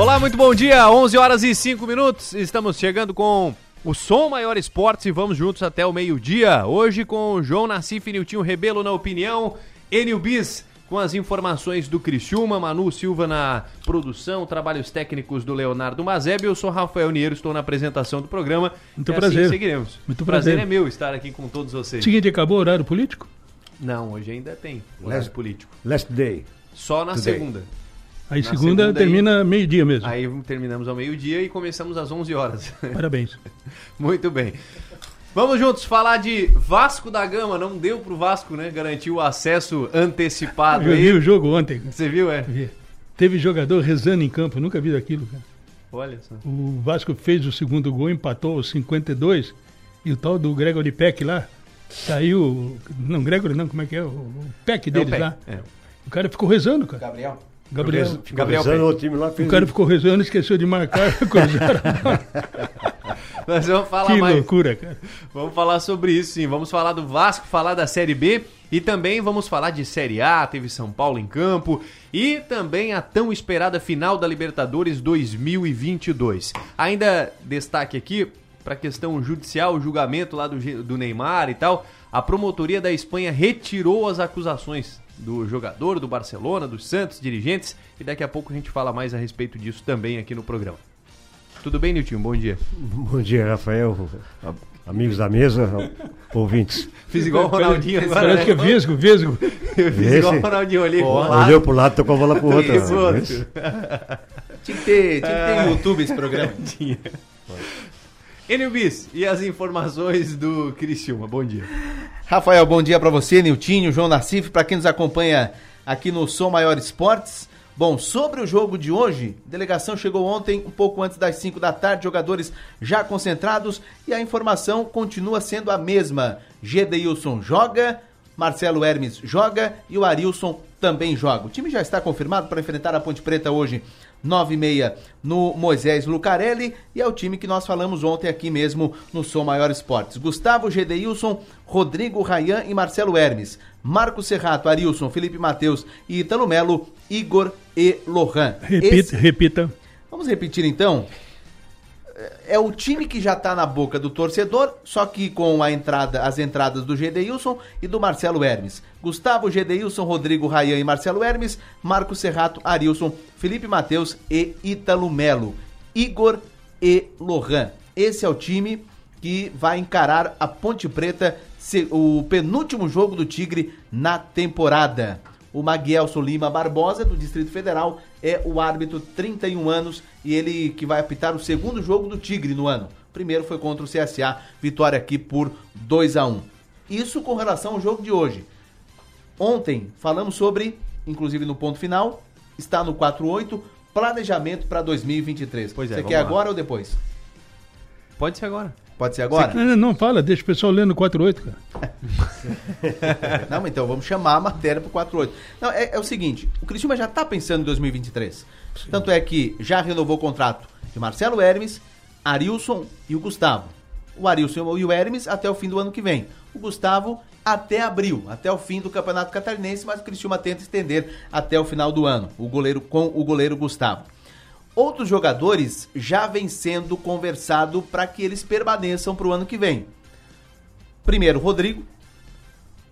Olá, muito bom dia. 11 horas e 5 minutos. Estamos chegando com o Som Maior Esportes e vamos juntos até o meio-dia. Hoje com João Nassif e Niltinho Rebelo na opinião, Enio Bis com as informações do Criciúma, Manu Silva na produção, trabalhos técnicos do Leonardo Mazeb. Eu sou Rafael Niero, estou na apresentação do programa. Muito e prazer. Assim seguiremos. Muito o prazer. prazer é meu estar aqui com todos vocês. Seguinte, acabou o horário político? Não, hoje ainda tem horário Last- político. Last day. Só na Today. segunda. Aí Na segunda, segunda termina meio-dia mesmo. Aí terminamos ao meio-dia e começamos às 11 horas. Parabéns. Muito bem. Vamos juntos falar de Vasco da Gama. Não deu pro Vasco, né? Garantir o acesso antecipado. Eu vi aí. o jogo ontem. Você viu, é? Vi. Teve jogador rezando em campo, nunca vi aquilo, cara. Olha só. O Vasco fez o segundo gol, empatou aos 52, e o tal do Gregory Peck lá, saiu. Não, Gregory não, como é que é? O, Peck É o deles Peck, lá. é. O cara ficou rezando, cara. Gabriel. Gabriel. Ficou Gabriel rezando, o time lá fez O cara ficou rezando, esqueceu de marcar. Nós vamos falar que mais. loucura, cara. Vamos falar sobre isso, sim. Vamos falar do Vasco, falar da Série B e também vamos falar de Série A. Teve São Paulo em campo e também a tão esperada final da Libertadores 2022. Ainda destaque aqui para a questão judicial, o julgamento lá do, do Neymar e tal. A promotoria da Espanha retirou as acusações do jogador, do Barcelona, dos Santos, dirigentes e daqui a pouco a gente fala mais a respeito disso também aqui no programa. Tudo bem, Niltinho? Bom dia. Bom dia, Rafael, amigos da mesa, ouvintes. Fiz igual o Ronaldinho agora, Parece né? que é vesgo. Eu fiz igual o Esse- Ronaldinho ali. Olhou pro lado, tocou a bola pro outro. Isso, outro. Tinha que ter, tinha que ter no YouTube esse programa. Enio Bis, e as informações do Criciúma? Bom dia. Rafael, bom dia pra você, Niltinho, João Nassif, pra quem nos acompanha aqui no Som Maior Esportes. Bom, sobre o jogo de hoje, a delegação chegou ontem um pouco antes das 5 da tarde, jogadores já concentrados e a informação continua sendo a mesma. Gedeilson joga, Marcelo Hermes joga e o Arilson também joga. O time já está confirmado para enfrentar a Ponte Preta hoje, 9 e meia, no Moisés Lucarelli. E é o time que nós falamos ontem aqui mesmo no Som Maior Esportes. Gustavo Gedeilson, Rodrigo Rayan e Marcelo Hermes. Marcos Serrato, Arilson, Felipe Matheus e Italo Melo, Igor e Lohan. Repita, Esse- repita. Vamos repetir então? É o time que já tá na boca do torcedor, só que com a entrada, as entradas do Gedeilson e do Marcelo Hermes. Gustavo Gedeilson, Rodrigo Rayan e Marcelo Hermes, Marcos Serrato, Arilson, Felipe Matheus e Ítalo Melo. Igor e Lohan. Esse é o time que vai encarar a Ponte Preta, o penúltimo jogo do Tigre na temporada. O Maguelson Lima Barbosa, do Distrito Federal, é o árbitro, 31 anos, e ele que vai apitar o segundo jogo do Tigre no ano. O primeiro foi contra o CSA, vitória aqui por 2 a 1 Isso com relação ao jogo de hoje. Ontem falamos sobre, inclusive no ponto final, está no 48, planejamento para 2023. Pois é, Você quer lá. agora ou depois? Pode ser agora. Pode ser agora? Não, não fala, deixa o pessoal lendo 48, cara. Não, então vamos chamar a matéria pro 48. Não, é, é o seguinte, o Criciúma já tá pensando em 2023. Tanto é que já renovou o contrato de Marcelo Hermes, Arilson e o Gustavo. O Arilson e o Hermes até o fim do ano que vem. O Gustavo até abril, até o fim do Campeonato Catarinense, mas o Criciúma tenta estender até o final do ano, o goleiro com o goleiro Gustavo. Outros jogadores já vem sendo conversado para que eles permaneçam para o ano que vem. Primeiro, Rodrigo,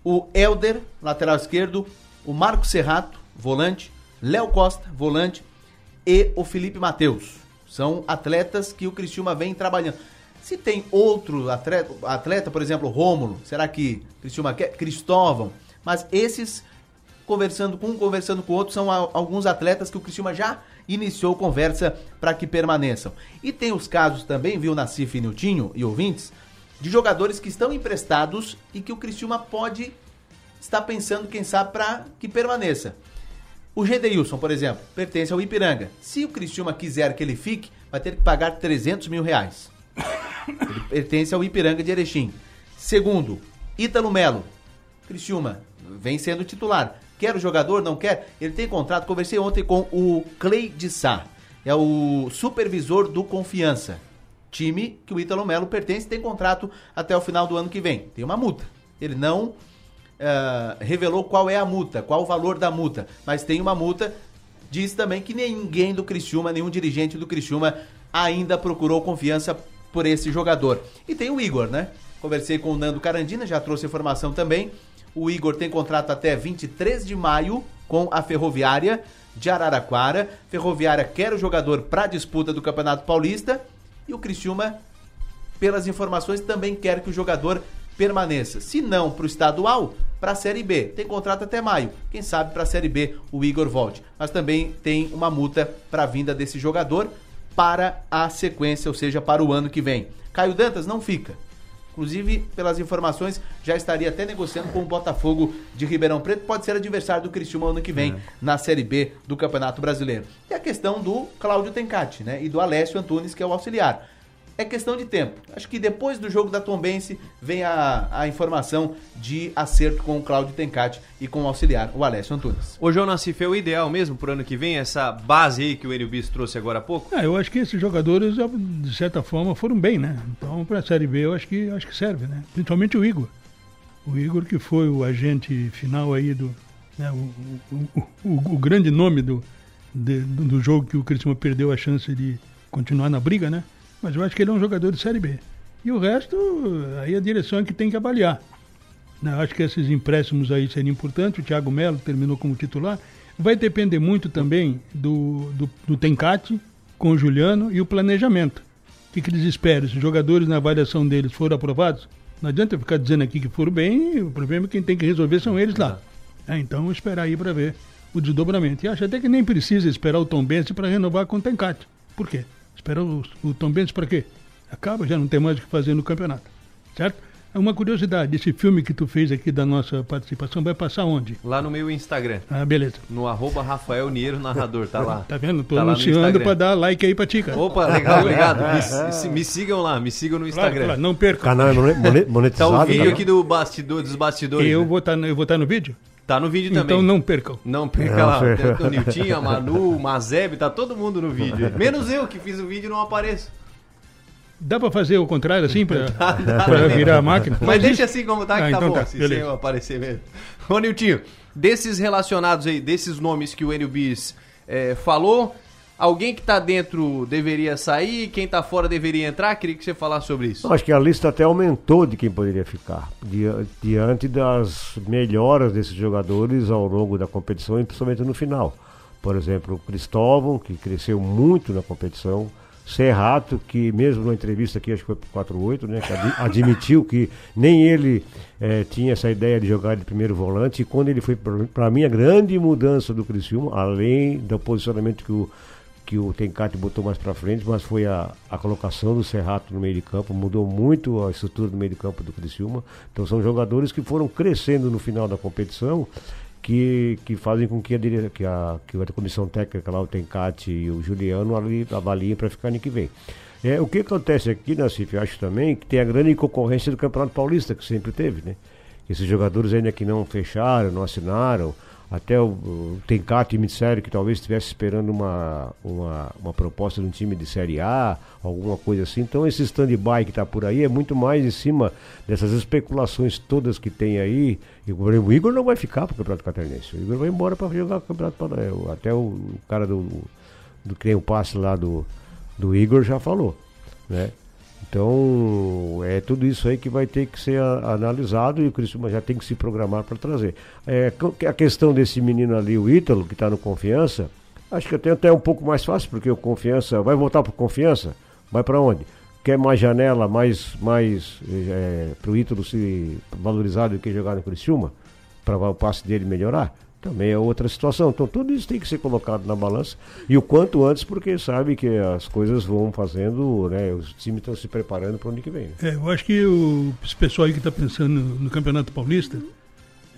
o Elder, lateral esquerdo, o Marco Serrato, volante, Léo Costa, volante, e o Felipe Matheus. São atletas que o Criciúma vem trabalhando. Se tem outro atleta, atleta por exemplo, Rômulo, será que Criciúma quer? Cristóvão. Mas esses, conversando com um, conversando com o outro, são alguns atletas que o Criciúma já iniciou conversa para que permaneçam. E tem os casos também, viu, Nassif e Niltinho e ouvintes, de jogadores que estão emprestados e que o Criciúma pode estar pensando, quem sabe, para que permaneça. O Gedeilson, por exemplo, pertence ao Ipiranga. Se o Criciúma quiser que ele fique, vai ter que pagar 300 mil reais. Ele pertence ao Ipiranga de Erechim. Segundo, Ítalo Melo. Criciúma vem sendo titular. Quer o jogador? Não quer? Ele tem contrato. Conversei ontem com o Clay de Sá. É o supervisor do Confiança. Time que o Ítalo Melo pertence tem contrato até o final do ano que vem. Tem uma multa. Ele não ah, revelou qual é a multa, qual o valor da multa, mas tem uma multa Disse também que ninguém do Criciúma, nenhum dirigente do Criciúma ainda procurou confiança por esse jogador. E tem o Igor, né? Conversei com o Nando Carandina, já trouxe informação também. O Igor tem contrato até 23 de maio com a Ferroviária de Araraquara. Ferroviária quer o jogador para a disputa do Campeonato Paulista e o Criciúma, pelas informações, também quer que o jogador permaneça. Se não para o estadual, para a Série B. Tem contrato até maio. Quem sabe para a Série B o Igor volte. Mas também tem uma multa para a vinda desse jogador para a sequência, ou seja, para o ano que vem. Caio Dantas não fica. Inclusive, pelas informações, já estaria até negociando com o Botafogo de Ribeirão Preto. Pode ser adversário do Cristiúma ano que vem, é. na Série B do Campeonato Brasileiro. E a questão do Cláudio Tencati, né? E do Alessio Antunes, que é o auxiliar é questão de tempo. Acho que depois do jogo da Tombense vem a, a informação de acerto com o Cláudio Tencati e com o auxiliar, o Alessio Antunes. Ô, João Nassif, é o ideal mesmo pro ano que vem, essa base aí que o Enio Bis trouxe agora há pouco? É, eu acho que esses jogadores, de certa forma, foram bem, né? Então, para a Série B, eu acho que, acho que serve, né? Principalmente o Igor. O Igor, que foi o agente final aí do. Né, o, o, o, o, grande nome do, de, do jogo que o Cristiano perdeu a chance de continuar na briga, né? Mas eu acho que ele é um jogador de Série B. E o resto, aí a direção é que tem que avaliar. Eu acho que esses empréstimos aí seriam importantes. O Thiago Melo terminou como titular. Vai depender muito também do, do, do Tencate com o Juliano e o planejamento. O que, que eles esperam? Se os jogadores na avaliação deles foram aprovados, não adianta eu ficar dizendo aqui que foram bem, o problema é que quem tem que resolver são eles lá. É, então esperar aí para ver o desdobramento. E acho até que nem precisa esperar o Tom Benz para renovar com o Tencate. Por quê? Espera o, o Tom Benz para quê? Acaba, já não tem mais o que fazer no campeonato. Certo? É uma curiosidade, esse filme que tu fez aqui da nossa participação vai passar onde? Lá no meu Instagram. Ah, beleza. No arroba Rafael Niero Narrador, tá lá. Tá vendo? Tô tá anunciando para dar like aí pra ti, cara. Opa, legal, obrigado. Me, me, sigam lá, me sigam no Instagram. Claro, claro, não perca. O canal é monetizado. Tá o vídeo aqui do bastidor, dos bastidores. Eu, né? vou tá, eu vou estar tá no vídeo? Tá no vídeo também. Então não percam. Não perca lá. Tem o Niltinho, a Manu, o Mazeb, tá todo mundo no vídeo. Menos eu que fiz o vídeo e não apareço. Dá pra fazer o contrário assim pra, dá, dá, pra virar a máquina? Mas, Mas deixa assim como tá, que ah, tá então bom, tá, assim, sem eu aparecer mesmo. Ô Niltinho, desses relacionados aí, desses nomes que o Enio Bis é, falou, alguém que tá dentro deveria sair, quem tá fora deveria entrar? Queria que você falasse sobre isso. Acho que a lista até aumentou de quem poderia ficar, diante das melhoras desses jogadores ao longo da competição e principalmente no final. Por exemplo, o Cristóvão, que cresceu muito na competição, Serrato, que mesmo na entrevista aqui, acho que foi para 48, né, que ad, admitiu que nem ele é, tinha essa ideia de jogar de primeiro volante, e quando ele foi, para mim, a grande mudança do Criciúma, além do posicionamento que o, que o Tencate botou mais para frente, mas foi a, a colocação do Serrato no meio de campo, mudou muito a estrutura do meio de campo do Criciúma. Então são jogadores que foram crescendo no final da competição que, que fazem com que a, que a, que a comissão técnica lá, o Tencate e o Juliano ali avaliem para ficar ano que vem. É, o que acontece aqui na CIF, eu acho também, que tem a grande concorrência do Campeonato Paulista, que sempre teve, né? Esses jogadores ainda que não fecharam, não assinaram, até o, o Tencate me disseram que talvez estivesse esperando uma, uma, uma, proposta de um time de Série A, alguma coisa assim. Então esse stand-by que está por aí é muito mais em cima dessas especulações todas que tem aí. E o Igor não vai ficar para o Campeonato Catarinense. O Igor vai embora para jogar o Campeonato Paranaense. Até o, o cara do, do que tem o passe lá do, do Igor já falou. Né? Então, é tudo isso aí que vai ter que ser a, analisado e o Criciúma já tem que se programar para trazer. É, a questão desse menino ali, o Ítalo, que está no Confiança, acho que até, até um pouco mais fácil, porque o Confiança vai voltar para Confiança, vai para onde? Quer mais janela, mais, mais é, para o Ítalo se valorizar do que jogar no Criciúma, para o passe dele melhorar? Também é outra situação. Então tudo isso tem que ser colocado na balança e o quanto antes, porque sabe que as coisas vão fazendo, né? Os times estão se preparando para o ano que vem. Né? É, eu acho que o esse pessoal aí que está pensando no, no, Campeonato Paulista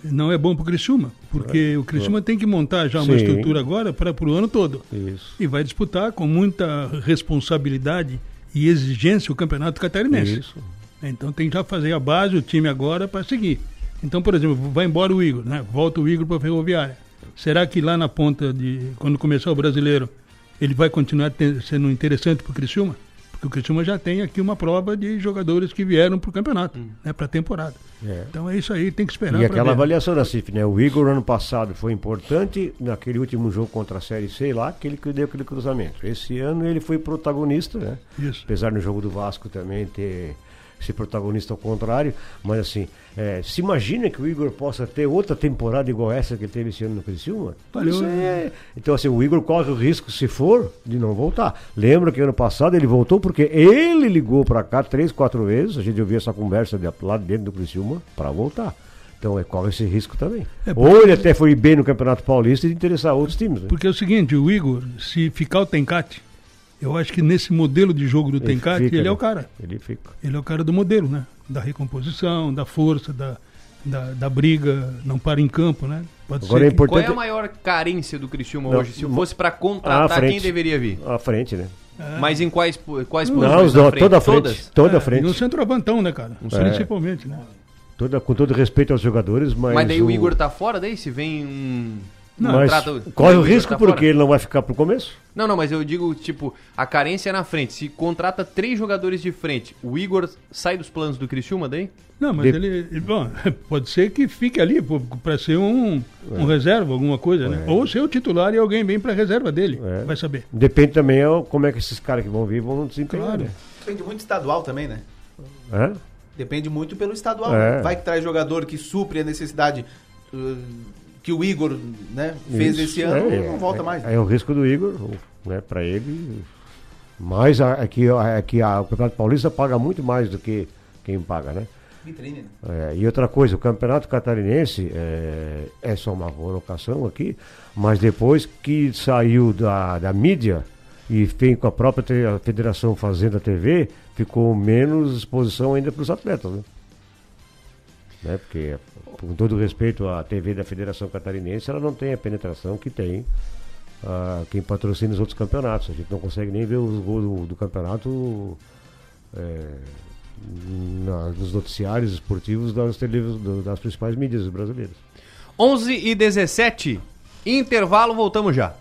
não é bom para o Criciúma, porque é, o Criciúma é. tem que montar já uma Sim. estrutura agora para o ano todo. Isso. E vai disputar com muita responsabilidade e exigência o Campeonato Catarinense. Isso. Então tem que já fazer a base, o time agora para seguir. Então, por exemplo, vai embora o Igor, né? Volta o Igor para a Ferroviária. Será que lá na ponta de quando começar o brasileiro, ele vai continuar sendo interessante para o Criciúma? Porque o Criciúma já tem aqui uma prova de jogadores que vieram para o campeonato, né, para a temporada. É. Então é isso aí, tem que esperar E aquela ver. avaliação da CIF, né? O Igor ano passado foi importante naquele último jogo contra a Série C lá, que ele deu aquele cruzamento. Esse ano ele foi protagonista, né? Isso. Apesar no jogo do Vasco também ter ser protagonista ao contrário, mas assim, é, se imagina que o Igor possa ter outra temporada igual essa que ele teve esse ano no Criciúma? Valeu, né? é- Então assim, o Igor corre o risco, se for, de não voltar. Lembra que ano passado ele voltou porque ele ligou pra cá três, quatro vezes, a gente ouviu essa conversa de, lá dentro do Criciúma pra voltar. Então é, corre esse risco também. É, Ou ele até foi bem no Campeonato Paulista e interessar outros times. Né? Porque é o seguinte, o Igor, se ficar o Tencate, eu acho que nesse modelo de jogo do Ele fica, ele é o cara. Ele fica. Ele é o cara do modelo, né? Da recomposição, da força, da, da, da briga, não para em campo, né? Pode Agora é ser que- importante. Qual é a maior carência do Criciúma Não, hoje? Se fosse pra à contratar, frente. quem deveria vir? À frente, né? Mas em quais, quais Não, posições do- toda a frente. Todas? Toda a É, frente. E um centroavantão, né, cara? É. Principalmente, né? Toda, com todo respeito aos jogadores, mas. Mas daí o Igor tá fora daí? Se vem um... Não, mas contrata- corre o risco porque fora? ele não vai ficar pro começo. Não, não, mas eu digo, tipo, a carência é na frente. Se contrata três jogadores de frente, o Igor sai dos planos do Criciúma daí? Não, mas De- ele, ele- bom, pode ser que fique ali para ser um, um reserva, alguma coisa, né? Ou ser o titular e alguém vem para reserva dele, É. vai saber. Depende também ó, como é que esses caras que vão vir vão desempenhar. Claro. Né? Depende muito estadual também, né? Hã? Depende muito pelo estadual. É. né? Vai que traz jogador que supre a necessidade uh, que o Igor né, fez Isso, esse ano, é, não volta é, mais. É, o risco do Igor, né, para ele. Mas aqui, aqui a, o Campeonato Paulista paga muito mais do que quem paga, né? Vitrine, né? É, e outra coisa, o Campeonato Catarinense é, é só uma colocação aqui, mas depois que saiu da, da mídia e vem com a própria federação fazendo a TV, ficou menos exposição ainda para os atletas, né? Né, Porque, com todo respeito à TV da Federação Catarinense, ela não tem a penetração que tem ah, quem patrocina os outros campeonatos. A gente não consegue nem ver os gols do, do campeonato é, na- nos noticiários esportivos das, televis- das principais mídias brasileiras. 11 e 17, intervalo, voltamos já.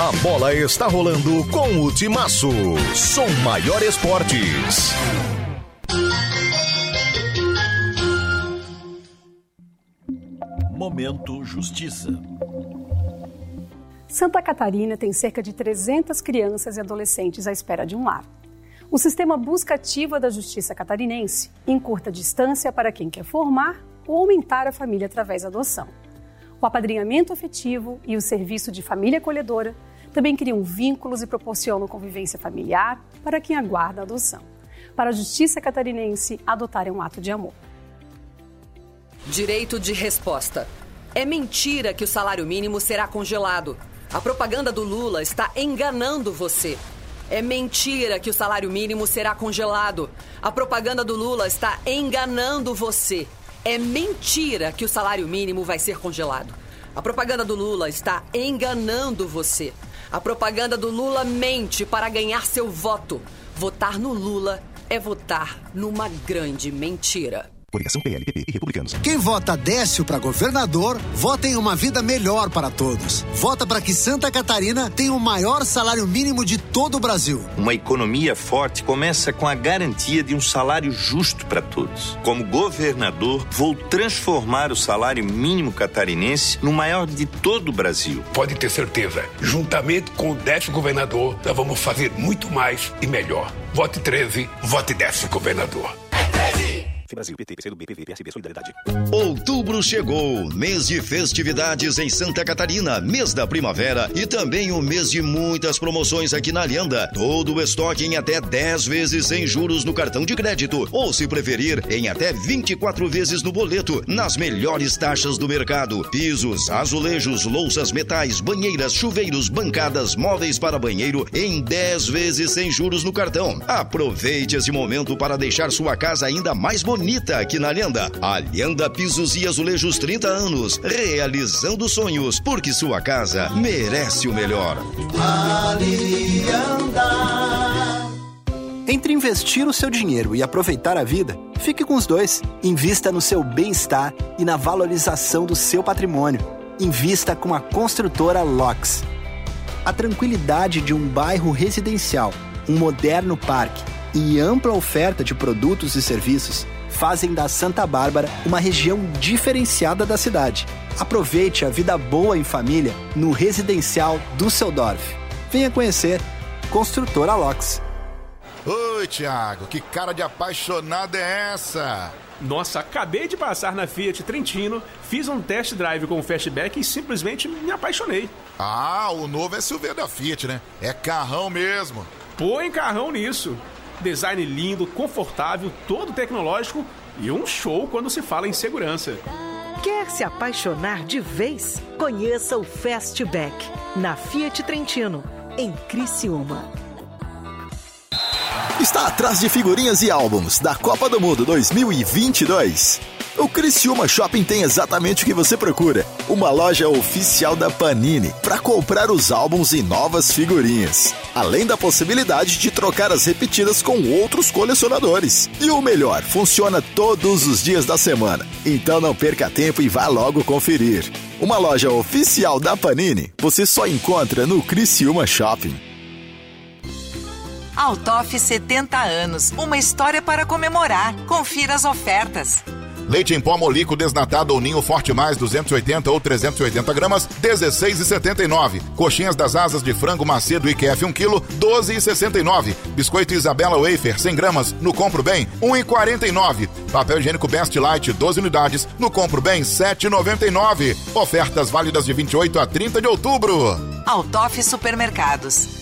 A bola está rolando com o Timaço. Som Maior Esportes. Momento Justiça. Santa Catarina tem cerca de 300 crianças e adolescentes à espera de um lar. O sistema busca ativa da Justiça Catarinense encurta distância para quem quer formar ou aumentar a família através da adoção. O apadrinhamento afetivo e o serviço de família acolhedora também criam vínculos e proporcionam convivência familiar para quem aguarda a adoção. Para a Justiça Catarinense, adotar é um ato de amor. Direito de resposta. É mentira que o salário mínimo será congelado. A propaganda do Lula está enganando você. É mentira que o salário mínimo será congelado. A propaganda do Lula está enganando você. É mentira que o salário mínimo vai ser congelado. A propaganda do Lula está enganando você. A propaganda do Lula mente para ganhar seu voto. Votar no Lula é votar numa grande mentira. Coligação PLPP e Republicanos. Quem vota Décio para governador, vota em uma vida melhor para todos. Vota para que Santa Catarina tenha o maior salário mínimo de todo o Brasil. Uma economia forte começa com a garantia de um salário justo para todos. Como governador, vou transformar o salário mínimo catarinense no maior de todo o Brasil. Pode ter certeza, juntamente com o décimo governador, nós vamos fazer muito mais e melhor. Vote 13, vote décimo governador. Brasil, PT, PCdoB, PV, PSB, Solidariedade. Outubro chegou, mês de festividades em Santa Catarina, mês da primavera e também o mês de muitas promoções aqui na Lenda. Todo o estoque em até 10 vezes sem juros no cartão de crédito, ou se preferir, em até 24 vezes no boleto, nas melhores taxas do mercado. Pisos, azulejos, louças, metais, banheiras, chuveiros, bancadas, móveis para banheiro em 10 vezes sem juros no cartão. Aproveite esse momento para deixar sua casa ainda mais bonita aqui na Lenda. A Lenda Pisos e Azulejos 30 anos, realizando sonhos, porque sua casa merece o melhor. Entre investir o seu dinheiro e aproveitar a vida, fique com os dois. Invista no seu bem-estar e na valorização do seu patrimônio. Invista com a construtora LOX. A tranquilidade de um bairro residencial, um moderno parque e ampla oferta de produtos e serviços fazem da Santa Bárbara uma região diferenciada da cidade. Aproveite a vida boa em família no residencial Düsseldorf. Venha conhecer Construtora Locks. Oi, Thiago, que cara de apaixonado é essa? Nossa, acabei de passar na Fiat Trentino, fiz um test drive com o Fastback e simplesmente me apaixonei. Ah, o novo SUV da Fiat, né? É carrão mesmo. Põe carrão nisso. Design lindo, confortável, todo tecnológico e um show quando se fala em segurança. Quer se apaixonar de vez? Conheça o Fastback na Fiat Trentino, em Criciúma. Está atrás de figurinhas e álbuns da Copa do Mundo 2022. O Criciúma Shopping tem exatamente o que você procura. Uma loja oficial da Panini para comprar os álbuns e novas figurinhas. Além da possibilidade de trocar as repetidas com outros colecionadores. E o melhor, funciona todos os dias da semana. Então não perca tempo e vá logo conferir. Uma loja oficial da Panini você só encontra no Criciúma Shopping. Altoff 70 anos, uma história para comemorar. Confira as ofertas. Leite em pó molico desnatado ou ninho forte mais 280 ou 380 gramas, 16,79. Coxinhas das asas de frango macedo IQF 1 kg, 12,69. Biscoito Isabela Wafer 100 gramas, no Compro Bem, 1,49. Papel higiênico Best Light 12 unidades, no Compro Bem, 7,99. Ofertas válidas de 28 a 30 de outubro. Altoff Supermercados.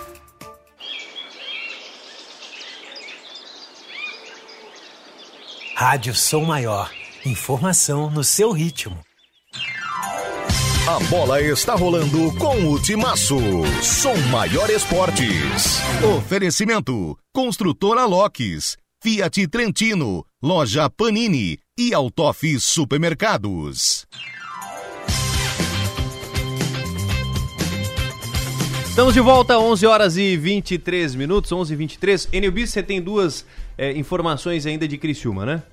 Rádio Som Maior. Informação no seu ritmo. A bola está rolando com o Timaço. Som Maior Esportes. Oferecimento: Construtora Locks, Fiat Trentino, Loja Panini e Altoff Supermercados. Estamos de volta, 11 horas e 23 minutos, 11 e 23. Enilbis, você tem duas é, informações ainda de Criciúma, né?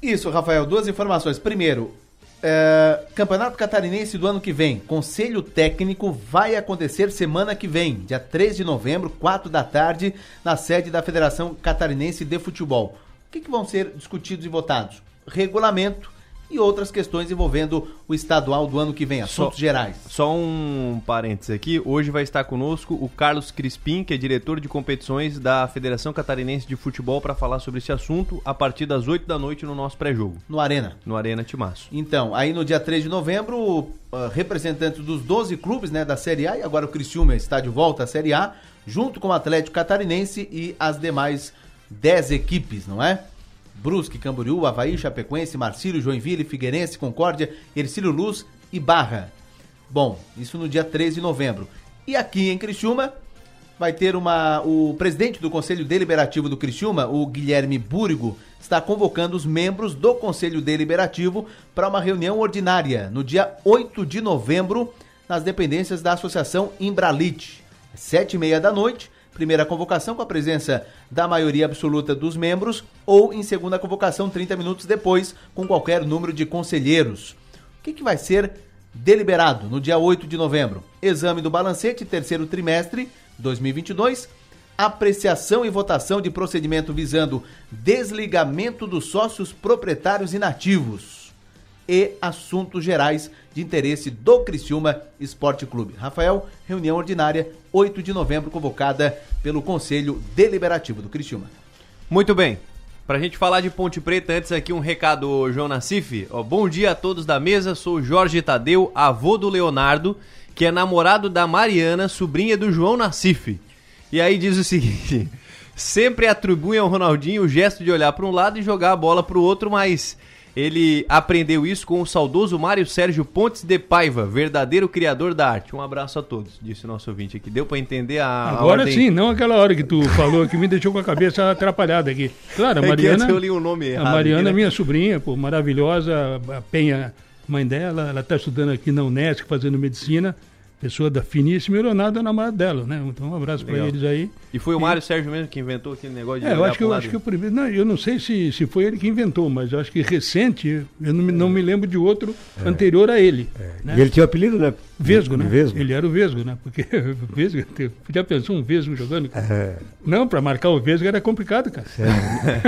Isso, Rafael, duas informações. Primeiro, é, Campeonato Catarinense do ano que vem, Conselho Técnico vai acontecer semana que vem, dia 3 de novembro, 4 da tarde, na sede da Federação Catarinense de Futebol. O que, que vão ser discutidos e votados? Regulamento e outras questões envolvendo o estadual do ano que vem, assuntos Só- gerais. Só um parênteses aqui. Hoje vai estar conosco o Carlos Crispim, que é diretor de competições da Federação Catarinense de Futebol, para falar sobre esse assunto a partir das 8 da noite no nosso pré-jogo. No Arena. No Arena Timaço. Então, aí no dia 3 de novembro, ah, representantes dos 12 clubes né, da Série A, e agora o Criciúma está de volta à Série A, junto com o Atlético Catarinense e as demais 10 equipes, não é? Brusque, Camboriú, Havaí, Chapecoense, Marcílio, Joinville, Figueirense, Concórdia, Ercílio Luz e Barra. Bom, isso no dia 3 de novembro. E aqui em Criciúma vai ter uma. O presidente do Conselho Deliberativo do Criciúma, o Guilherme Búrigo, está convocando os membros do Conselho Deliberativo para uma reunião ordinária no dia 8 de novembro, nas dependências da Associação Imbralite. Sete e meia da noite, primeira convocação com a presença da maioria absoluta dos membros, ou em segunda convocação, 30 minutos depois, com qualquer número de conselheiros. O que, que vai ser deliberado no dia 8 de novembro? Exame do balancete, terceiro trimestre 2022. Apreciação e votação de procedimento visando desligamento dos sócios proprietários inativos. E assuntos gerais de interesse do Criciúma Esporte Clube. Rafael, reunião ordinária, 8 de novembro, convocada pelo Conselho Deliberativo do Criciúma. Muito bem. Pra gente falar de Ponte Preta, antes aqui um recado, João Nassif. Ó, bom dia a todos da mesa, sou Jorge Tadeu, avô do Leonardo, que é namorado da Mariana, sobrinha do João Nassif. E aí diz o seguinte: sempre atribuem ao Ronaldinho o gesto de olhar para um lado e jogar a bola para o outro, mas ele aprendeu isso com o saudoso Mário Sérgio Pontes de Paiva, verdadeiro criador da arte. Um abraço a todos, disse o nosso ouvinte aqui. Deu para entender a. a Agora ordem? sim, não aquela hora que tu falou que me deixou com a cabeça atrapalhada aqui. Claro, a É que Mariana. antes eu li o nome errado A Mariana aqui, é né? minha sobrinha, pô, maravilhosa. A Penha, mãe dela, ela está estudando aqui na Unesco, fazendo medicina. Pessoa da finíssima e o Leonardo é namorado dela, né? Então um abraço para eles aí. E foi o Mário Sérgio mesmo que inventou aquele negócio de É, eu acho que, eu lado? acho que o primeiro. Não, eu não sei se, se foi ele que inventou, mas eu acho que recente, eu não, me- não me lembro de outro anterior a ele. né? E ele tinha o apelido, né? Vesgo, né? Vesgo. Ele era o Vesgo, né? Porque o Vesgo, já pensou um Vesgo jogando? É. Não, para marcar o Vesgo era complicado, cara.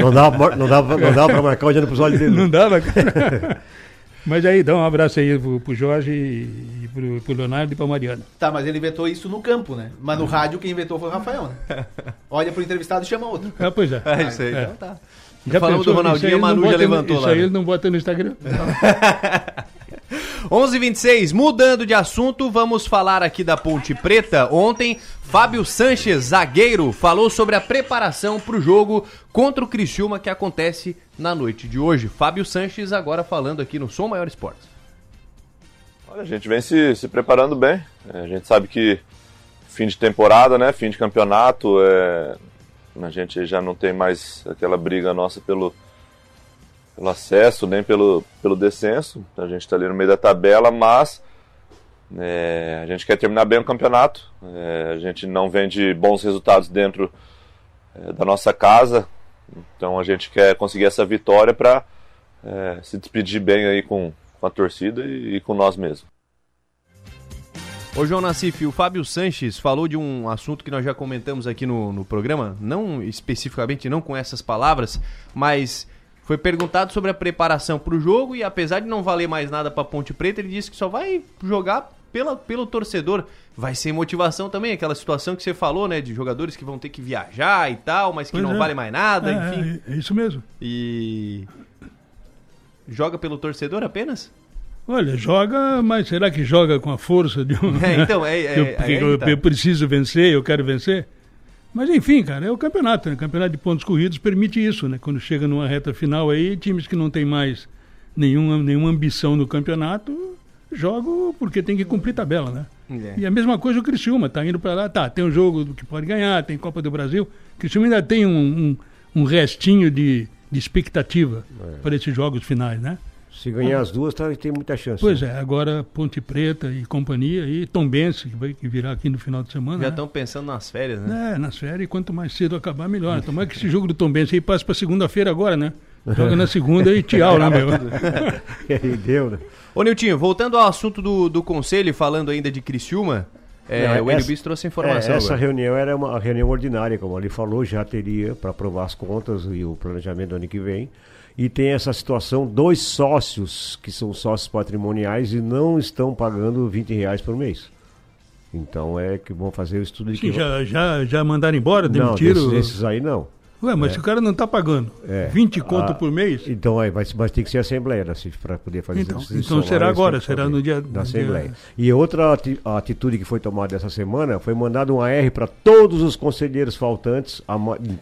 Não dava, não dava, não dava pra marcar olhando pros olhos dele. Não dava, cara. Mas aí, dá um abraço aí pro, pro Jorge e pro, pro Leonardo e pra Mariana. Tá, mas ele inventou isso no campo, né? Mas no rádio quem inventou foi o Rafael, né? Olha pro entrevistado e chama outro. Ah, pois é. É isso aí, É. então tá. Já Falamos pensou? do Ronaldinho, Isso aí a Manu já bota no- levantou Isso lá, aí né? ele não bota no Instagram. 11:26 mudando de assunto, vamos falar aqui da Ponte Preta. Ontem, Fábio Sanches, zagueiro, falou sobre a preparação para o jogo contra o Criciúma que acontece na noite de hoje. Fábio Sanches agora falando aqui no Som Maior Esportes. Olha, a gente vem se, se preparando bem. É, A gente sabe que fim de temporada, né? Fim de campeonato, é, a gente já não tem mais aquela briga nossa pelo, pelo acesso, nem pelo, pelo descenso. A gente está ali no meio da tabela, mas é, a gente quer terminar bem o campeonato. É, a gente não vem de bons resultados dentro é, da nossa casa, então a gente quer conseguir essa vitória para se despedir bem aí com, com a torcida e, e com nós mesmos. Ô João Nassif, o Fábio Sanches falou de um assunto que nós já comentamos aqui no, no programa, não especificamente não com essas palavras, mas foi perguntado sobre a preparação para o jogo e apesar de não valer mais nada para Ponte Preta, ele disse que só vai jogar pela, pelo torcedor. Vai ser motivação também, aquela situação que você falou, né, de jogadores que vão ter que viajar e tal, mas que Pois não é. vale mais nada, É, enfim. É, é isso mesmo. E joga pelo torcedor apenas? Olha, joga, mas será que joga com a força de um. É, então, é- é- eu, é que aí eu, tá. eu preciso vencer, eu quero vencer. Mas enfim, cara, é o campeonato, né? O campeonato de pontos corridos permite isso, né? Quando chega numa reta final aí, times que não tem mais nenhuma, nenhuma ambição no campeonato, jogam porque tem que cumprir tabela, né? É. E a mesma coisa o Criciúma, tá indo para lá, tá, tem um jogo que pode ganhar, tem Copa do Brasil. O Criciúma ainda tem um, um, um restinho de, de expectativa para esses jogos finais, né? Se ganhar as duas, tá, tem muita chance. Pois é, agora Ponte Preta e companhia e Tombense, que vai que virá aqui no final de semana. Já né? estão pensando nas férias, né? É, nas férias, quanto mais cedo acabar, melhor. Tomara que esse jogo do Tombense aí passe para segunda-feira agora, né? Joga na segunda e tchau, né, meu? E deu, né? Ô Niltinho, voltando ao assunto do, do conselho, e falando ainda de Criciúma, é, Não, o essa- Enio Bis trouxe informação é, essa agora. reunião era uma reunião ordinária, como ele falou, já teria para aprovar as contas e o planejamento do ano que vem. E tem essa situação, dois sócios, que são sócios patrimoniais e não estão pagando 20 reais por mês. Então é que vão fazer o estudo de Sim, que... já, já, já mandaram embora, não, demitiram? desses, esses aí não. Ué, mas É. se o cara não tá pagando É. 20 conto Ah, por mês, Então, é, vai, vai ter que ser assembleia para poder fazer Então, esse então será agora, tem será no dia- da no dia- assembleia. E outra ati- atitude que foi tomada essa semana foi mandado um AR para todos os conselheiros faltantes a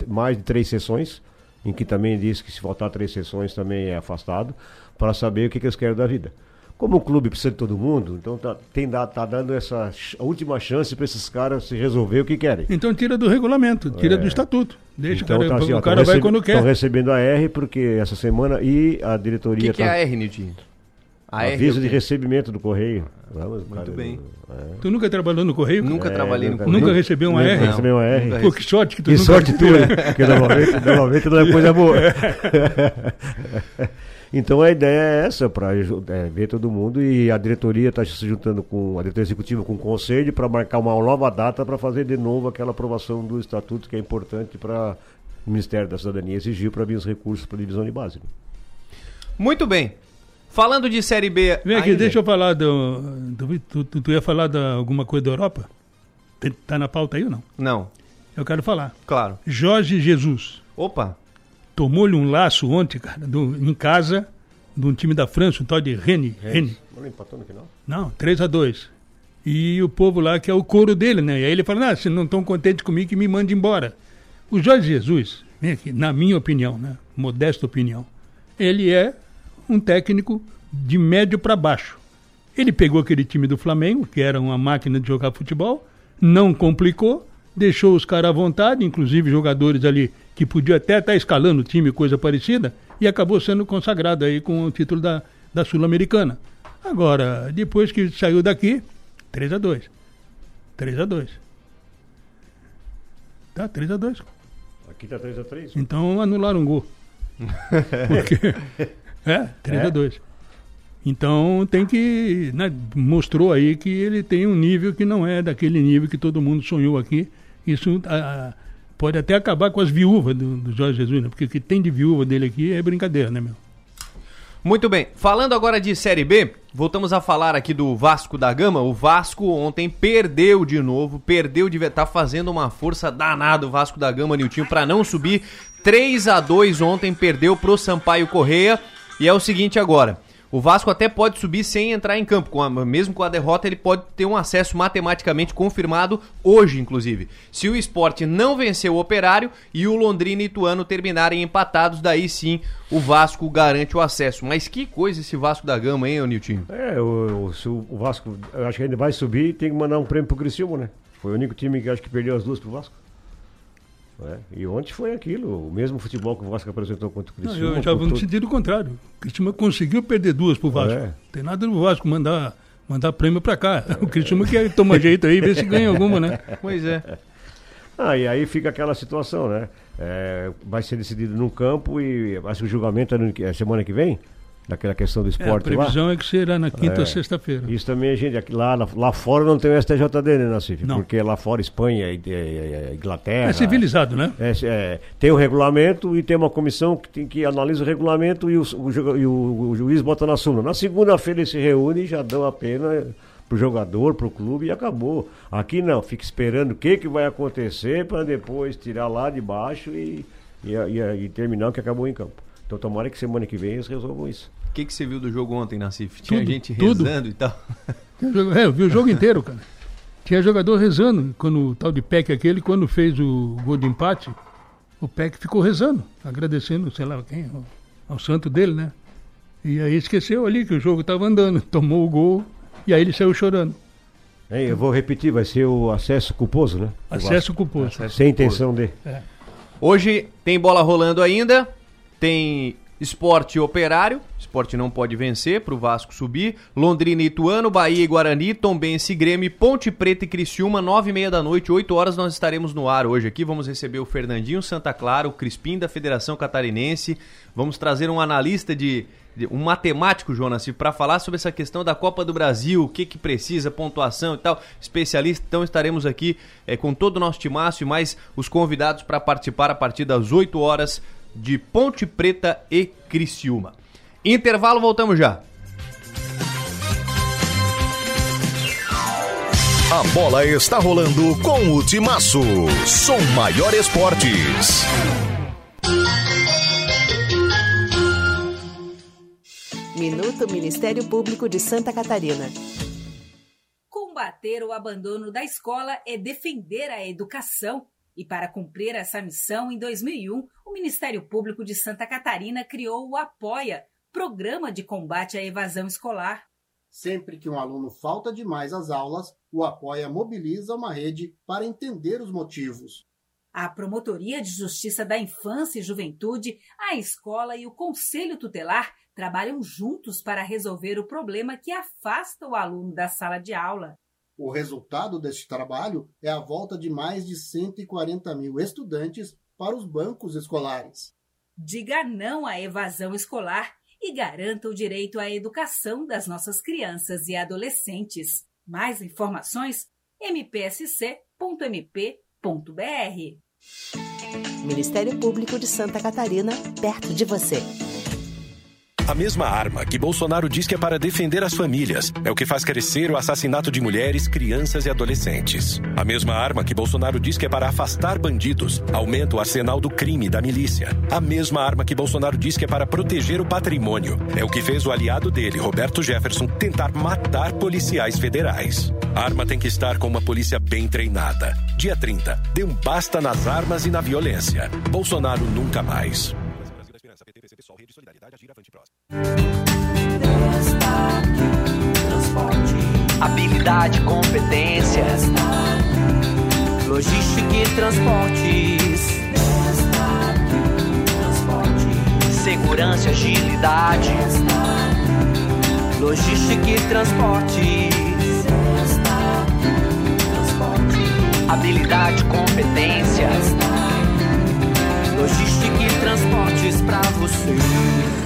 mais de três sessões, em que também diz que se faltar três sessões também é afastado, para saber o que, que eles querem da vida. Como o clube precisa de todo mundo, então tá, tem tá dando essa última chance para esses caras se resolver o que querem. então tira do regulamento, tira É. do estatuto. Deixa Então, o cara, tá assim, o ó, cara vai quando quer. Estão recebendo a R porque essa semana e a O diretoria que, que é tá- a R, Niltinho? A R aviso é o de recebimento do correio. Vamos, Muito bem. Tu nunca trabalhou no correio? Nunca trabalhei no nunca, correio. Nunca recebeu uma Nunca R? recebeu uma R. Pô, que sorte que tu Que nunca sorte tu, né? Porque normalmente, normalmente não é coisa boa. então a ideia é essa, para ver todo mundo e a diretoria está se juntando com a diretoria executiva com o conselho para marcar uma nova data para fazer de novo aquela aprovação do estatuto que é importante para o Ministério da Cidadania exigir para vir os recursos para a divisão de base. né? Muito bem. Falando de Série B. Vem aqui, ainda- deixa eu falar do. do- tu, tu, tu ia falar de alguma coisa da Europa? Tá na pauta aí ou não? Não. Eu quero falar. Claro. Jorge Jesus. Opa. Tomou-lhe um laço ontem, cara, do- em casa, de um time da França, um tal de Rennes. Rennes. Não empatou no final? Não, 3 a 2 E o povo lá que é o couro dele, né? E aí ele fala, ah, se não estão contentes comigo, que me mande embora. O Jorge Jesus, vem aqui, na minha opinião, né? Modesta opinião, ele é um técnico de médio para baixo. Ele pegou aquele time do Flamengo, que era uma máquina de jogar futebol, não complicou, deixou os caras à vontade, inclusive jogadores ali que podiam até estar escalando o time, coisa parecida, e acabou sendo consagrado aí com o título da, da Sul-Americana. Agora, depois que saiu daqui, 3 a 2 3 a 2 Tá, 3 a 2 Aqui tá 3x3. Então anularam um gol. Porque, é, 3 É? a 2 Então tem que. né, mostrou aí que ele tem um nível que não é daquele nível que todo mundo sonhou aqui. Isso ah, pode até acabar com as viúvas do, do Jorge Jesus, né? Porque o que tem de viúva dele aqui é brincadeira, né, meu? Muito bem, falando agora de Série B, voltamos a falar aqui do Vasco da Gama. O Vasco ontem perdeu de novo, perdeu de tá fazendo uma força danada o Vasco da Gama, Niltinho, para não subir. 3 a 2 ontem perdeu pro Sampaio Correia. E é o seguinte agora, o Vasco até pode subir sem entrar em campo, com a- mesmo com a derrota ele pode ter um acesso matematicamente confirmado hoje, inclusive. Se o esporte não vencer o Operário e o Londrina e Ituano terminarem empatados, daí sim o Vasco garante o acesso. Mas que coisa esse Vasco da Gama, hein, Niltinho? É, o, o- o Vasco, acho que ainda vai subir, tem que mandar um prêmio pro Criciúma, né? Foi o único time que acho que perdeu as duas pro Vasco. É, E ontem foi aquilo, o mesmo futebol que o Vasco apresentou contra o Não, Criciúma. eu já vou no todo- sentido contrário. O Criciúma conseguiu perder duas pro Vasco. É. Tem nada do Vasco mandar, mandar prêmio pra cá. O Criciúma quer tomar jeito aí, ver se ganha alguma, né? Pois é. Ah, e aí fica aquela situação, né? É, vai ser decidido num campo e acho que o julgamento é no- é semana que vem, daquela questão do É, a esporte previsão lá. é que será na quinta É. ou sexta-feira. Isso também, gente, aqui, lá, lá, fora não tem o STJD, né, Nassif? Não. Porque lá fora, Espanha, e- e- e- Inglaterra... É civilizado, né? É, é, tem o regulamento e tem uma comissão que, tem, que analisa o regulamento e o, o e o- o juiz bota na súmula. Na segunda-feira eles se reúnem e já dão a pena pro jogador, pro clube e acabou. Aqui não, fica esperando o que, que vai acontecer para depois tirar lá de baixo e, e, e- e terminar o que acabou em campo. Então tomara que semana que vem eles resolvam isso. O que, que você viu do jogo ontem, Nassif? Tinha Tudo, gente tudo. rezando e tal. É, eu vi o jogo inteiro, cara. Tinha jogador rezando, quando o tal de Peck aquele, quando fez o gol de empate, o Peck ficou rezando, agradecendo, sei lá quem, ao, ao santo dele, né? E aí esqueceu ali que o jogo estava andando, tomou o gol e aí ele saiu chorando. Hein, eu vou repetir, vai ser o acesso culposo, né? Acesso culposo. Sem intenção de. É. Hoje tem bola rolando ainda, tem esporte operário, esporte não pode vencer pro Vasco subir, Londrina e Ituano, Bahia e Guarani, Tombense e Grêmio, Ponte Preta e Criciúma, nove e meia da noite, 8 horas nós estaremos no ar hoje aqui, vamos receber o Fernandinho Santa Clara, o Crispim da Federação Catarinense, vamos trazer um analista de, um matemático, Jonas, para falar sobre essa questão da Copa do Brasil, o que que precisa, pontuação e tal, especialista, então estaremos aqui eh, com todo o nosso timaço e mais os convidados para participar a partir das 8 horas de Ponte Preta e Criciúma. Intervalo, voltamos já. A bola está rolando com o Timaço. Som Maior Esportes. Minuto Ministério Público de Santa Catarina. Combater o abandono da escola é defender a educação. E para cumprir essa missão, em 2001, o Ministério Público de Santa Catarina criou o Apoia, Programa de Combate à Evasão Escolar. Sempre que um aluno falta demais às aulas, o Apoia mobiliza uma rede para entender os motivos. A Promotoria de Justiça da Infância e Juventude, a escola e o Conselho Tutelar trabalham juntos para resolver o problema que afasta o aluno da sala de aula. O resultado deste trabalho é a volta de mais de 140 mil estudantes para os bancos escolares. Diga não à evasão escolar e garanta o direito à educação das nossas crianças e adolescentes. Mais informações? mpsc.mp.br. Ministério Público de Santa Catarina, perto de você. A mesma arma que Bolsonaro diz que é para defender as famílias é o que faz crescer o assassinato de mulheres, crianças e adolescentes. A mesma arma que Bolsonaro diz que é para afastar bandidos aumenta o arsenal do crime da milícia. A mesma arma que Bolsonaro diz que é para proteger o patrimônio é o que fez o aliado dele, Roberto Jefferson, tentar matar policiais federais. A arma tem que estar com uma polícia bem treinada. Dia 30, dê um basta nas armas e na violência. Bolsonaro nunca mais. Habilidade, competência. Logística e transportes. Segurança e agilidade. Logística e transportes. Habilidade, competência. Logística e transportes pra você.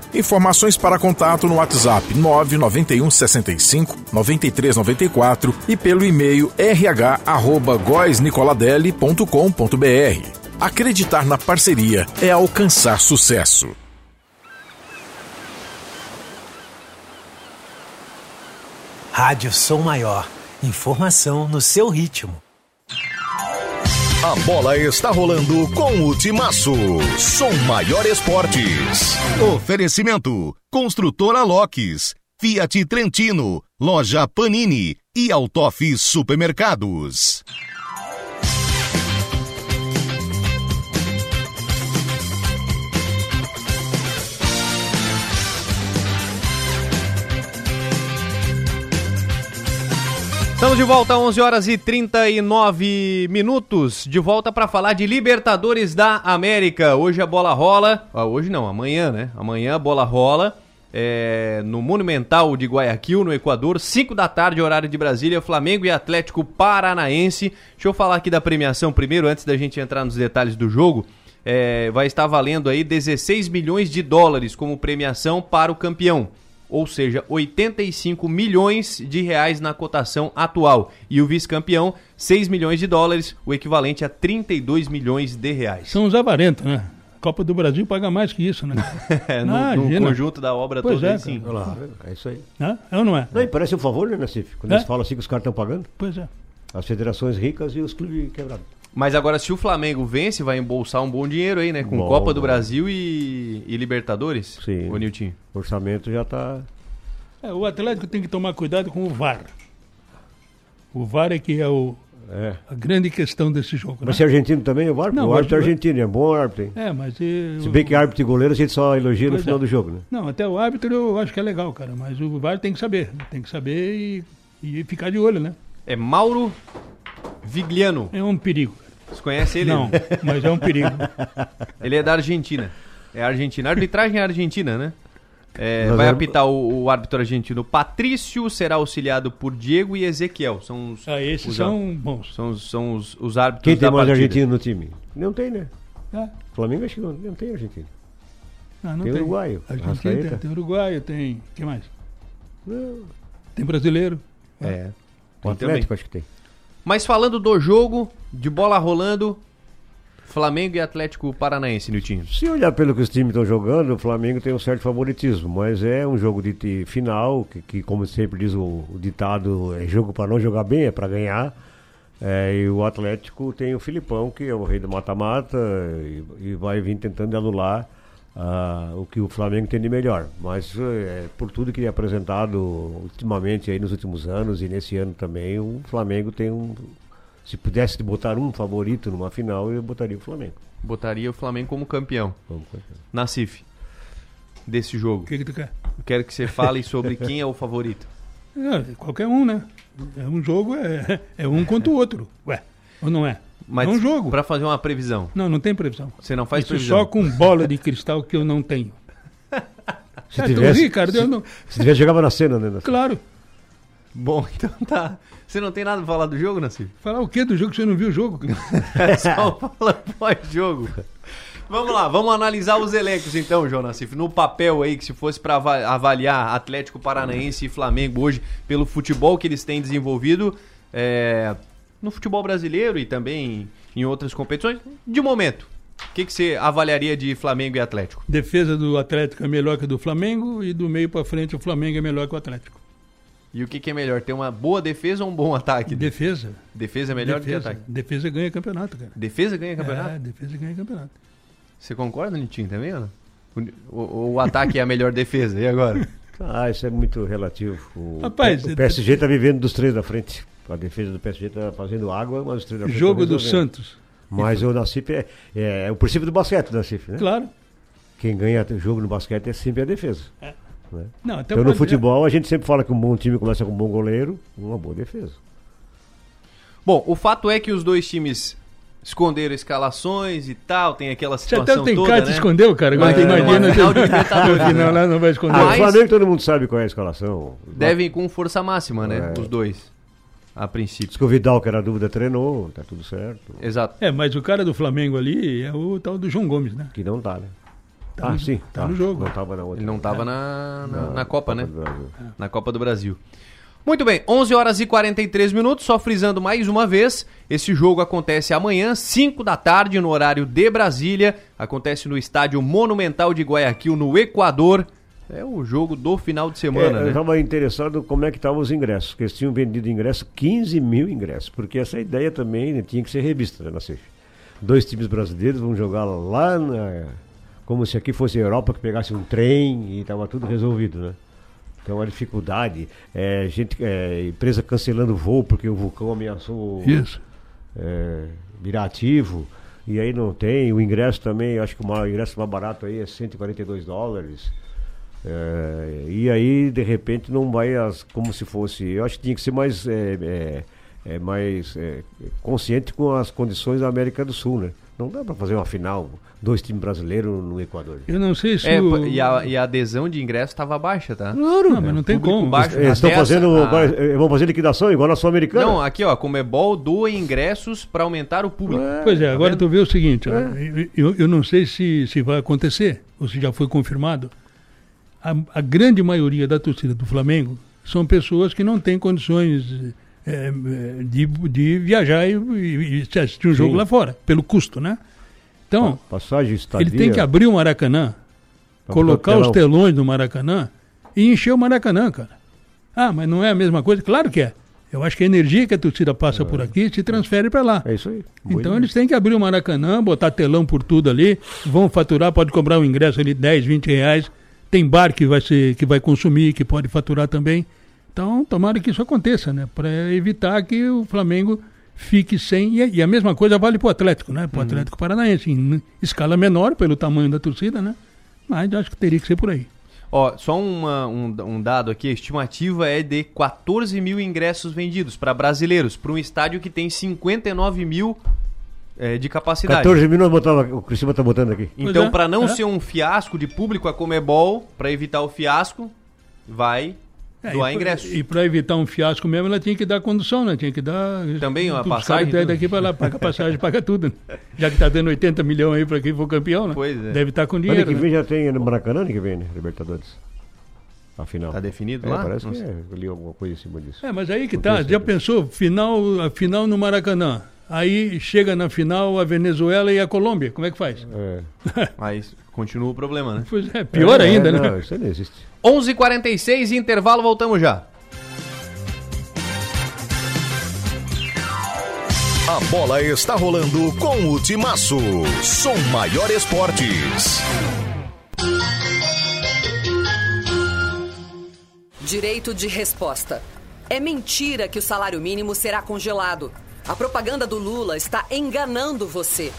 Informações para contato no WhatsApp 991 65 93 94 e pelo e-mail rh@goisnicoladelli.com.br. Acreditar na parceria é alcançar sucesso. Rádio Som Maior. Informação no seu ritmo. A bola está rolando com o Timaço. Som Maior Esportes. Oferecimento: Construtora Locks, Fiat Trentino, Loja Panini e Autof Supermercados. Estamos de volta, 11 horas e 39 minutos. De volta para falar de Libertadores da América. Hoje a bola rola. Ah, hoje não, amanhã, né? Amanhã a bola rola. É, no Monumental de Guayaquil, no Equador, 5 da tarde, horário de Brasília, Flamengo e Atlético Paranaense. Deixa eu falar aqui da premiação primeiro, antes da gente entrar nos detalhes do jogo. É, vai estar valendo aí 16 milhões de dólares como premiação para o campeão ou seja, 85 milhões de reais na cotação atual. E o vice-campeão, 6 milhões de dólares, o equivalente a 32 milhões de reais. São os avarentos, né? Copa do Brasil paga mais que isso, né? é, no, no conjunto da obra pois toda, é, sim. Olha lá, é isso aí. É, é ou não é? Não, e parece um favor, né, Nassif? Quando É? eles falam assim que os caras estão pagando. Pois é. As federações ricas e os clubes quebrados. Mas agora, se o Flamengo vence, vai embolsar um bom dinheiro aí, né? Com Bom, Copa do. Brasil e, e Libertadores. Sim. Ô, Nilton. O orçamento já tá. É, o Atlético tem que tomar cuidado com o VAR. O VAR é que é o, É. a grande questão desse jogo. Mas né? se é argentino também, o árbitro, Não, o árbitro é argentino, é bom árbitro, hein? É, mas. e- Se bem que árbitro e goleiro a gente só elogia no Pois final é. do jogo, né? Não, até o árbitro eu acho que é legal, cara. Mas o VAR tem que saber. Tem que saber e, e ficar de olho, né? É Mauro Vigliano. É um perigo. Você conhece ele? Não, mas é um perigo. Ele é da Argentina. É argentina. A arbitragem é argentina, né? É, vai é- apitar o, o árbitro argentino Patrício, será auxiliado por Diego e Ezequiel. São os, Ah, esses os são bons. São, os- são os, os árbitros Quem tem mais partida. argentino no time? Não tem, né? É. Flamengo acho que não, não tem argentino. Ah, não Tem tem, uruguaio, Argentina tem, tem uruguaio, tem. que mais? Não. Tem brasileiro. É. O Tem Atlético também. acho que tem. Mas falando do jogo, de bola rolando, Flamengo e Atlético Paranaense, Niltinho. Se olhar pelo que os times estão jogando, o Flamengo tem um certo favoritismo, mas é um jogo de, de final, que, que, como sempre diz o, o ditado, é jogo para não jogar bem, é para ganhar. É, e o Atlético tem o Filipão, que é o rei do mata-mata, e, e vai vir tentando anular ah, o que o Flamengo tem de melhor. Mas é, por tudo que ele é apresentado ultimamente aí nos últimos anos e nesse ano também, o Flamengo tem um. Se pudesse botar um favorito numa final, eu botaria o Flamengo. Botaria o Flamengo como campeão. Como campeão. Nacife, desse jogo. O que, que tu quer? Quero que você fale sobre quem é o favorito. É, qualquer um, né? É um jogo, é, é um contra o outro. Ué, ou não é? Mas é um jogo. Pra fazer uma previsão. Não, não tem previsão. Você não faz Isso previsão. só com bola de cristal que eu não tenho. Se tu tivesse- ri, cara, se- eu não- Se tivesse, jogava na cena, né? na- Claro. Bom, então tá. Você não tem nada pra falar do jogo, Nacife? Falar o que do jogo que você não viu o jogo? Só fala pós-jogo. Vamos lá, vamos analisar os elencos então, João Nassif. No papel aí, que se fosse para avaliar Atlético Paranaense e Flamengo hoje, pelo futebol que eles têm desenvolvido é, no futebol brasileiro e também em outras competições, de momento, o que, que você avaliaria de Flamengo e Atlético? Defesa do Atlético é melhor que a do Flamengo e do meio pra frente o Flamengo é melhor que o Atlético. E o que, que é melhor, ter uma boa defesa ou um bom ataque? Defesa. Defesa é melhor defesa. do que ataque? Defesa ganha campeonato, cara. Defesa ganha campeonato? É, defesa ganha campeonato. Você concorda, Nitinho, também, ou não? O, o- o ataque é a melhor defesa, e agora? Ah, isso é muito relativo. O, Rapaz, o PSG está vivendo dos três da frente. A defesa do PSG está fazendo água, mas os três da frente Jogo do. Santos. Mas o Nacife é, é, é o princípio do basquete, Nacife, né? Claro. Quem ganha o jogo no basquete é sempre a defesa. É. né? Não, até então no futebol a gente sempre fala que um bom time começa com um bom goleiro, uma boa defesa. Bom, o fato é que os dois times esconderam escalações e tal, tem aquela Você situação até tem toda, cara né? escondeu, cara. Agora Mas, tu imagina. né? lá não vai esconder. Ah, Mas- o Flamengo todo mundo sabe qual é a escalação. Devem com força máxima, né? É. Os dois. A princípio. Diz que o Vidal, que era dúvida, treinou, tá tudo certo. Exato. É, mas o cara do Flamengo ali é o tal do João Gomes, né? Que não tá, né? Tá ah, no- sim. tá no jogo. Não tava na outra. Ele não tava na, na, Na na Copa, né? do Brasil. Na Copa do Brasil. Muito bem, 11 horas e 43 minutos, só frisando mais uma vez, esse jogo acontece amanhã, 5 da tarde, no horário de Brasília, acontece no Estádio Monumental de Guayaquil, no Equador, é o jogo do final de semana, É, Eu né? estava interessado como é que estavam os ingressos, porque eles tinham vendido ingresso, 15 mil ingressos, porque essa ideia também né, tinha que ser revista, né, Nacife? Dois times brasileiros vão jogar lá na, como se aqui fosse a Europa, que pegasse um trem e estava tudo resolvido, né? Então a dificuldade, é, gente, é, empresa cancelando voo porque o vulcão ameaçou Isso. é, virar ativo, e aí não tem, o ingresso também, eu acho que o maior- o ingresso mais barato aí é 142 dólares. É, e aí, de repente, não vai as, como se fosse. Eu acho que tinha que ser mais, é, é, é, mais é, consciente com as condições da América do Sul, né? Não dá para fazer uma final, dois times brasileiros no Equador. Eu não sei se É, o... e, a, e a adesão de ingresso estava baixa, tá? Claro, Não, mas não tem como. baixo. Eles estão fazendo. a- eh, vão fazer liquidação igual na Sul-Americana? Não, aqui ó, a Comebol doa ingressos para aumentar o público. Pois é, Tá agora vendo? tu vê o seguinte, ó, eu, eu- eu não sei se, se vai acontecer, ou se já foi confirmado. A, a grande maioria da torcida do Flamengo são pessoas que não têm condições eh, de, de viajar e, e- e assistir um jogo Sim. lá fora, pelo custo, né? Então, Passagem, estadia. ele tem que abrir o Maracanã, colocar os telões no Maracanã e encher o Maracanã, cara. Ah, mas não é a mesma coisa? Claro que é. Eu acho que a energia que a torcida passa por aqui se transfere para lá. É isso aí. Então eles têm que abrir o Maracanã, botar telão por tudo ali, vão faturar, pode cobrar um ingresso ali 10, 20 reais. Tem bar que vai, ser, que vai consumir, que pode faturar também. Então, tomara que isso aconteça, né? Para evitar que o Flamengo fique sem. E, e a mesma coisa vale para o Atlético, né? Para o Atlético Paranaense, em escala menor pelo tamanho da torcida, né? Mas acho que teria que ser por aí. Ó, só uma- um, um dado aqui, a estimativa é de 14 mil ingressos vendidos para brasileiros, para um estádio que tem 59 mil é, de capacidade. 14 mil nós botava, o Criciúma tá botando aqui. Então, é, para não é. ser um fiasco de público, a Comebol, para evitar o fiasco, vai É, doar e, ingresso. E para evitar um fiasco mesmo, ela tinha que dar condução, né? Tinha que dar. Também uma passagem, caras tudo. daqui para lá, paga passagem, paga tudo. né? Já que tá dando 80 milhões aí para quem for campeão, né? Pois é. Deve estar com Ano dinheiro. que né? vem já tem no Maracanã, ano que vem, né? Libertadores. A final. Tá definido É, lá? Parece Não que é, eu li alguma coisa em cima disso. É, mas aí que Não tá. Já pensou? Final, a final no Maracanã. Aí chega na final a Venezuela e a Colômbia. Como é que faz? É. Mas continua o problema, né? Pois é, pior É, ainda, não, né? Isso aí não existe. 11h46, intervalo, voltamos já. A bola está rolando com o Timaço. Som Maior Esportes. Direito de resposta. É mentira que o salário mínimo será congelado. A propaganda do Lula está enganando você.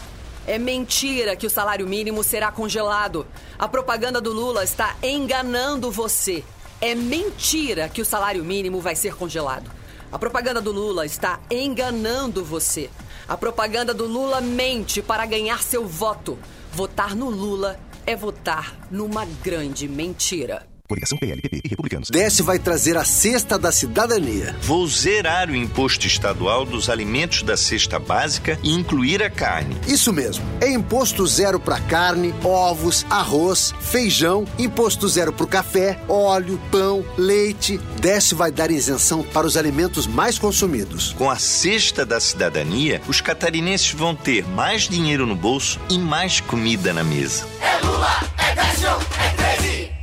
É mentira que o salário mínimo será congelado. A propaganda do Lula está enganando você. É mentira que o salário mínimo vai ser congelado. A propaganda do Lula está enganando você. A propaganda do Lula mente para ganhar seu voto. Votar no Lula é votar numa grande mentira. Coligação PLPP e Republicanos. Desce vai trazer a cesta da cidadania. Vou zerar o imposto estadual dos alimentos da cesta básica e incluir a carne. Isso mesmo. É imposto zero para carne, ovos, arroz, feijão, imposto zero para o café, óleo, pão, leite. Desce vai dar isenção para os alimentos mais consumidos. Com a cesta da cidadania, os catarinenses vão ter mais dinheiro no bolso e mais comida na mesa.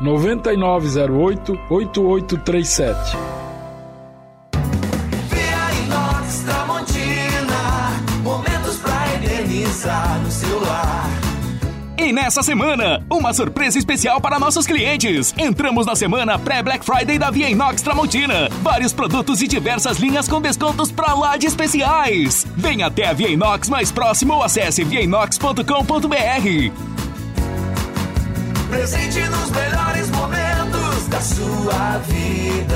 9908 8837. Inox Tramontina, momentos pra eternizar no celular. E nessa semana, uma surpresa especial para nossos clientes. Entramos na semana pré-Black Friday da Via Inox Tramontina. Vários produtos e diversas linhas com descontos pra lá de especiais. Venha até a Via Inox mais próximo ou acesse viainox.com.br. Presente nos melhores momentos da sua vida.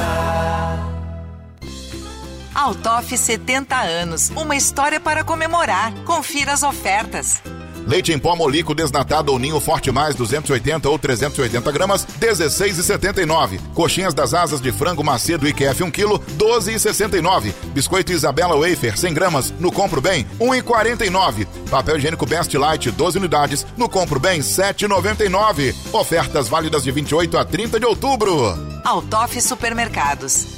Altoff 70 anos, uma história para comemorar. Confira as ofertas. Leite em pó molico desnatado ou ninho forte mais 280 ou 380 gramas, 16,79. Coxinhas das asas de frango macedo IQF 1 kg, 12,69. Biscoito Isabela Wafer 100 gramas, no Compro Bem, 1,49. Papel higiênico Best Light 12 unidades, no Compro Bem, 7,99. Ofertas válidas de 28 a 30 de outubro. Altoff Supermercados.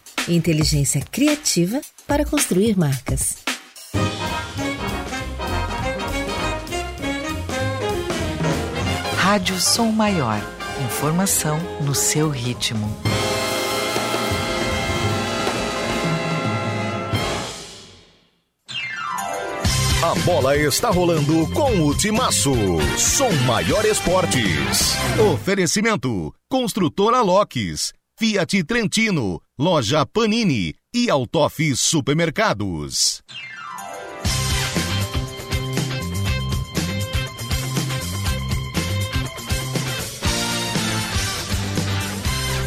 Inteligência criativa para construir marcas. Rádio Som Maior. Informação no seu ritmo. A bola está rolando com o Timaço. Som Maior Esportes. Oferecimento: Construtora Locks, Fiat Trentino, Loja Panini e Autof Supermercados.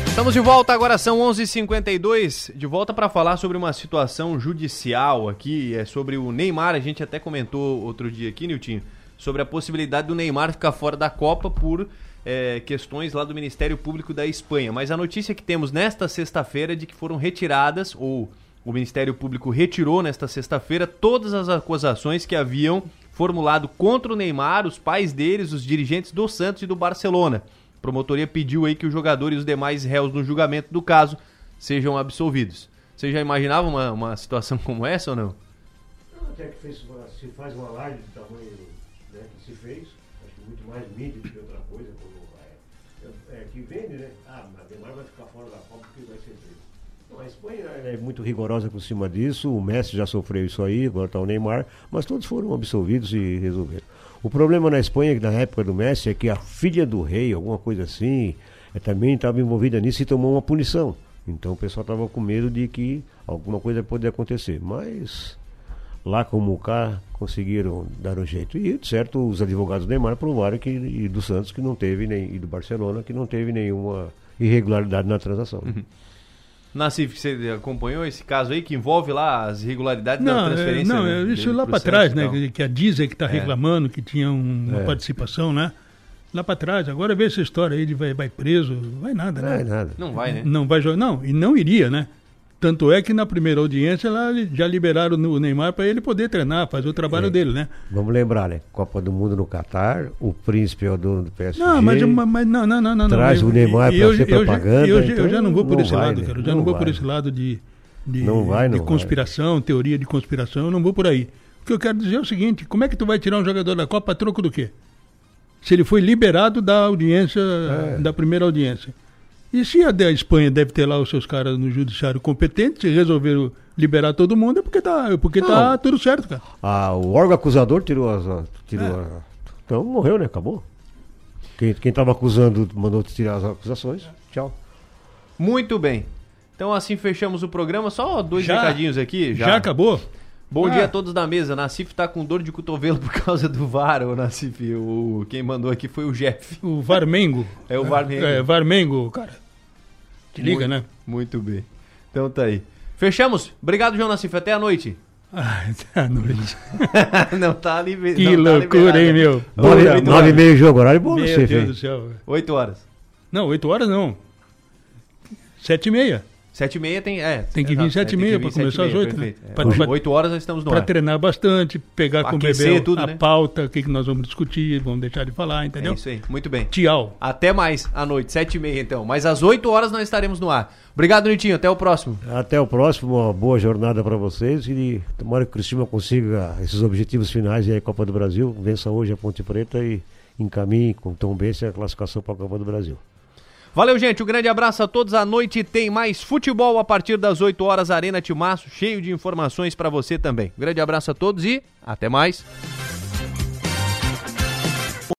Estamos de volta, agora são 11h52, h 52 de volta para falar sobre uma situação judicial aqui, é sobre o Neymar, a gente até comentou outro dia aqui, Nilton, sobre a possibilidade do Neymar ficar fora da Copa por é, questões lá do Ministério Público da Espanha. Mas a notícia que temos nesta sexta-feira é de que foram retiradas, ou o Ministério Público retirou nesta sexta-feira, todas as acusações que haviam formulado contra o Neymar, os pais deles, os dirigentes do Santos e do Barcelona promotoria pediu aí que o jogador e os demais réus no julgamento do caso sejam absolvidos. Você já imaginava uma, uma situação como essa ou não? Até que fez, se faz uma live do tamanho né, que se fez, acho que muito mais mídia do que outra coisa, como é, que vende, né? Ah, mas Neymar vai ficar fora da Copa porque vai ser preso. Então, a Espanha é muito rigorosa por cima disso, o Messi já sofreu isso aí, agora está o Neymar, mas todos foram absolvidos e resolveram. O problema na Espanha, na época do Messi, é que a filha do rei, alguma coisa assim, é, também estava envolvida nisso e tomou uma punição. Então o pessoal estava com medo de que alguma coisa poderia acontecer. Mas lá como cá conseguiram dar um jeito. E certo, os advogados do Neymar provaram que e do Santos que não teve nem e do Barcelona que não teve nenhuma irregularidade na transação. Uhum. Nassif, você acompanhou esse caso aí que envolve lá as irregularidades não, da transferência? É, não, é, isso lá para trás, né? Que, que a Disney que está é. reclamando que tinha um, uma é. participação, né? Lá para trás. Agora vê essa história aí de vai, vai preso, vai nada, né? Vai nada. Não vai, né? Não vai jogar, não. E não iria, né? Tanto é que na primeira audiência lá já liberaram o Neymar para ele poder treinar, fazer o trabalho é. dele, né? Vamos lembrar, né? Copa do Mundo no Catar, o príncipe é o dono do PSG. Não, mas, mas não, não, não, não. Traz não, o Neymar para ser propaganda. Eu, eu, então eu, já não vou por esse vai, lado, né? cara. Eu já não, não vou vai. por esse lado de, de, não vai, não de conspiração, teoria de conspiração. Eu não vou por aí. O que eu quero dizer é o seguinte: como é que tu vai tirar um jogador da Copa a troco do quê? Se ele foi liberado da audiência, é. da primeira audiência. E se a, a Espanha deve ter lá os seus caras no judiciário competentes e resolveram liberar todo mundo, é porque tá, porque tá tudo certo, cara. Ah, o órgão acusador tirou as. Tirou é. a, então morreu, né? Acabou. Quem estava acusando mandou tirar as acusações. Tchau. Muito bem. Então assim fechamos o programa. Só dois já, recadinhos aqui. Já, já acabou? Bom ah. dia a todos da mesa. Nassif tá com dor de cotovelo por causa do VAR, o Nassif. O, quem mandou aqui foi o Jeff. O Varmengo. É o Varmengo. É, Varmengo, cara. Te liga, muito, né? Muito bem. Então tá aí. Fechamos. Obrigado, João Nassif. Até a noite. Até a noite. não tá ali. Que não tá loucura, tá hein, meu? Nove, nove e meio jogo, horário bom Meu Deus do céu. Oito horas. Não, oito horas não. Sete e meia. Sete e meia tem, é. Tem que vir exato, sete e meia para começar às oito, né? É, Oito horas nós estamos no Para ar. treinar bastante, pegar com o bebê tudo, a né? pauta, o que, que nós vamos discutir, vamos deixar de falar, entendeu? É isso aí, muito bem. Tchau. Até mais à noite, sete e meia então. Mas às 8 horas nós estaremos no ar. Obrigado, Nitinho. Até o próximo. Até o próximo, uma boa jornada para vocês e tomara que o Cristina consiga esses objetivos finais e aí a Copa do Brasil, vença hoje a Ponte Preta e encaminhe com Tom Bense a classificação para a Copa do Brasil. Valeu, gente. Um grande abraço a todos. À noite tem mais futebol a partir das 8 horas. Arena Timaço, cheio de informações para você também. Um grande abraço a todos e até mais.